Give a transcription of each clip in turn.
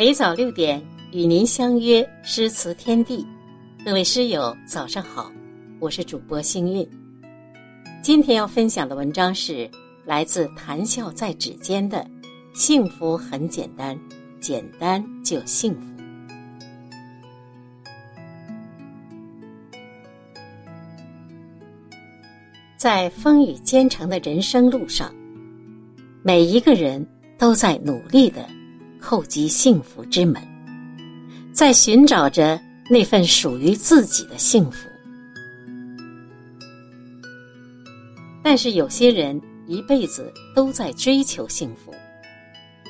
每早六点与您相约诗词天地，各位诗友早上好，我是主播星韵。今天要分享的文章是来自谈笑在指尖的《幸福很简单，简单就幸福》。在风雨兼程的人生路上，每一个人都在努力的。叩击幸福之门，在寻找着那份属于自己的幸福。但是有些人一辈子都在追求幸福，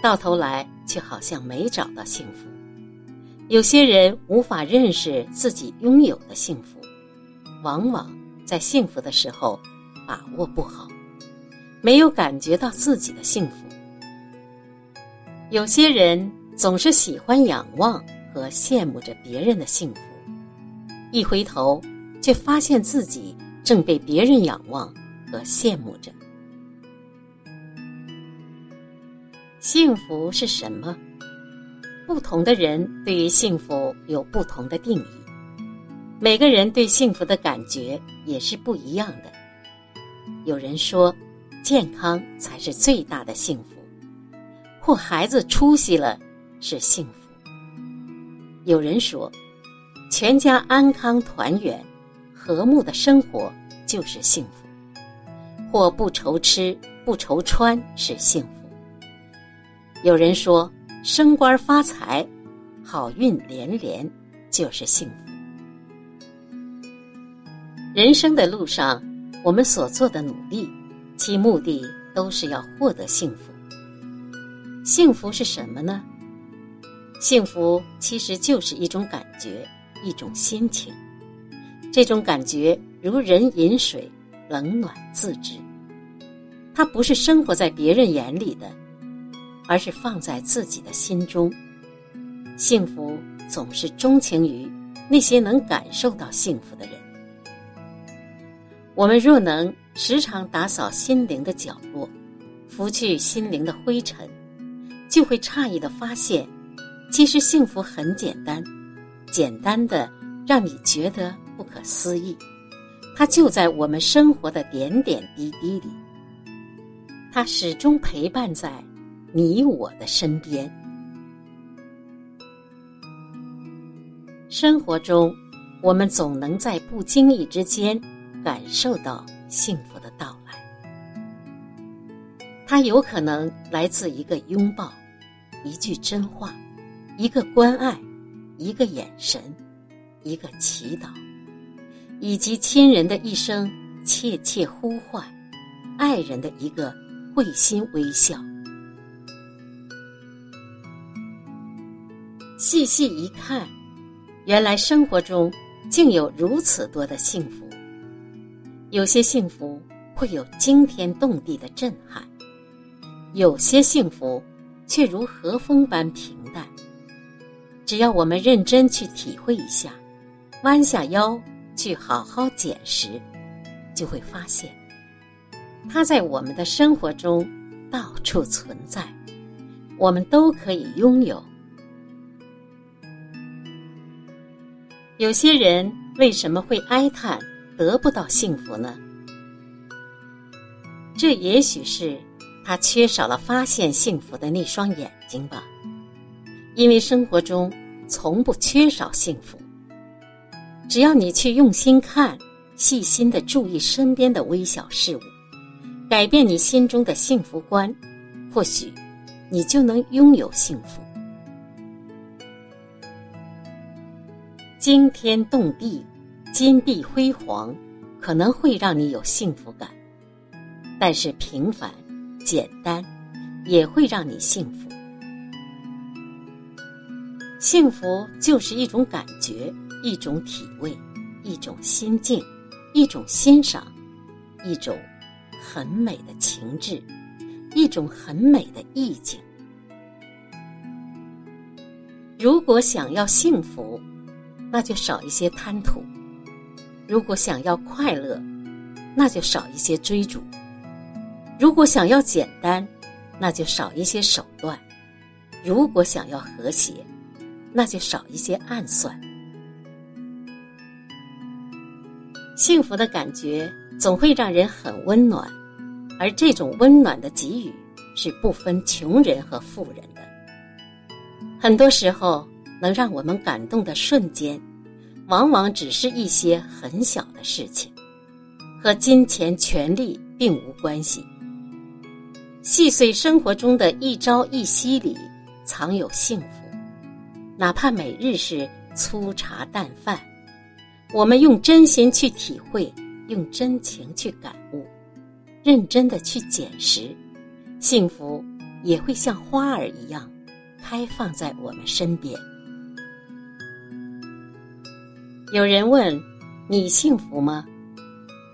到头来却好像没找到幸福。有些人无法认识自己拥有的幸福，往往在幸福的时候把握不好，没有感觉到自己的幸福。有些人总是喜欢仰望和羡慕着别人的幸福，一回头却发现自己正被别人仰望和羡慕着。幸福是什么？不同的人对于幸福有不同的定义，每个人对幸福的感觉也是不一样的。有人说，健康才是最大的幸福。或孩子出息了是幸福。有人说，全家安康团圆、和睦的生活就是幸福；或不愁吃不愁穿是幸福。有人说，升官发财、好运连连就是幸福。人生的路上，我们所做的努力，其目的都是要获得幸福。幸福是什么呢？幸福其实就是一种感觉，一种心情。这种感觉如人饮水，冷暖自知。它不是生活在别人眼里的，而是放在自己的心中。幸福总是钟情于那些能感受到幸福的人。我们若能时常打扫心灵的角落，拂去心灵的灰尘。就会诧异的发现，其实幸福很简单，简单的让你觉得不可思议。它就在我们生活的点点滴滴里，它始终陪伴在你我的身边。生活中，我们总能在不经意之间感受到幸福的到来。它有可能来自一个拥抱。一句真话，一个关爱，一个眼神，一个祈祷，以及亲人的一声切切呼唤，爱人的一个会心微笑。细细一看，原来生活中竟有如此多的幸福。有些幸福会有惊天动地的震撼，有些幸福。却如和风般平淡。只要我们认真去体会一下，弯下腰去好好捡拾，就会发现，它在我们的生活中到处存在，我们都可以拥有。有些人为什么会哀叹得不到幸福呢？这也许是。他缺少了发现幸福的那双眼睛吧，因为生活中从不缺少幸福。只要你去用心看，细心的注意身边的微小事物，改变你心中的幸福观，或许你就能拥有幸福。惊天动地、金碧辉煌，可能会让你有幸福感，但是平凡。简单，也会让你幸福。幸福就是一种感觉，一种体味，一种心境，一种欣赏，一种很美的情致，一种很美的意境。如果想要幸福，那就少一些贪图；如果想要快乐，那就少一些追逐。如果想要简单，那就少一些手段；如果想要和谐，那就少一些暗算。幸福的感觉总会让人很温暖，而这种温暖的给予是不分穷人和富人的。很多时候，能让我们感动的瞬间，往往只是一些很小的事情，和金钱、权力并无关系。细碎生活中的一朝一夕里，藏有幸福。哪怕每日是粗茶淡饭，我们用真心去体会，用真情去感悟，认真的去捡拾，幸福也会像花儿一样，开放在我们身边。有人问：“你幸福吗？”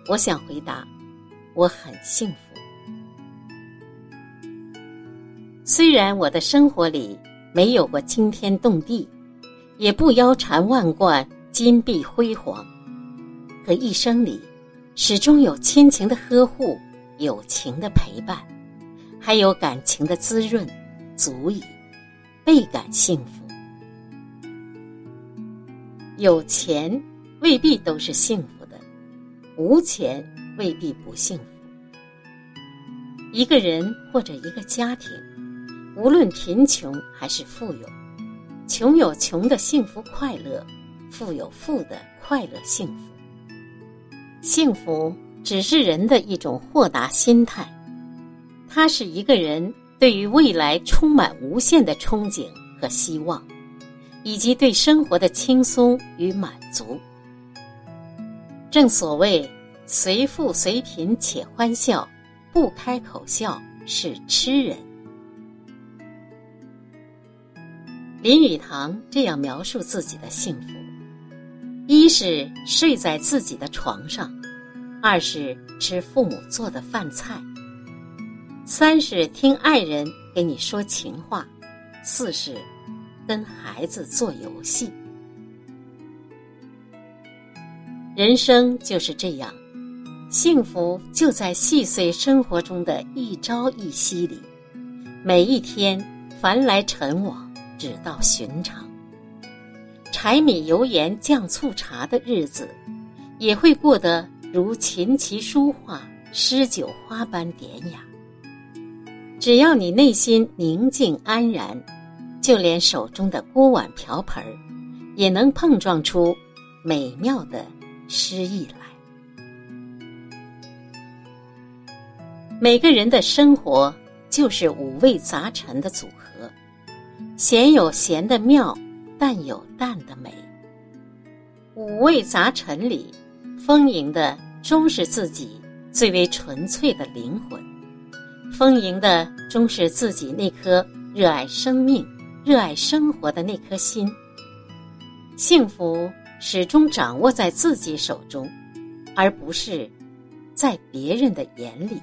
我想回答：“我很幸福。”虽然我的生活里。没有过惊天动地，也不腰缠万贯、金碧辉煌，可一生里，始终有亲情的呵护、友情的陪伴，还有感情的滋润，足以倍感幸福。有钱未必都是幸福的，无钱未必不幸福。一个人或者一个家庭。无论贫穷还是富有，穷有穷的幸福快乐，富有富的快乐幸福。幸福只是人的一种豁达心态，它是一个人对于未来充满无限的憧憬和希望，以及对生活的轻松与满足。正所谓随富随贫且欢笑，不开口笑是痴人。林语堂这样描述自己的幸福：一是睡在自己的床上，二是吃父母做的饭菜，三是听爱人给你说情话，四是跟孩子做游戏。人生就是这样，幸福就在细碎生活中的一朝一夕里，每一天凡来尘往。只道寻常，柴米油盐酱醋茶的日子，也会过得如琴棋书画诗酒花般典雅。只要你内心宁静安然，就连手中的锅碗瓢盆，也能碰撞出美妙的诗意来。每个人的生活就是五味杂陈的组合。咸有咸的妙，淡有淡的美。五味杂陈里，丰盈的终是自己最为纯粹的灵魂，丰盈的终是自己那颗热爱生命、热爱生活的那颗心。幸福始终掌握在自己手中，而不是在别人的眼里。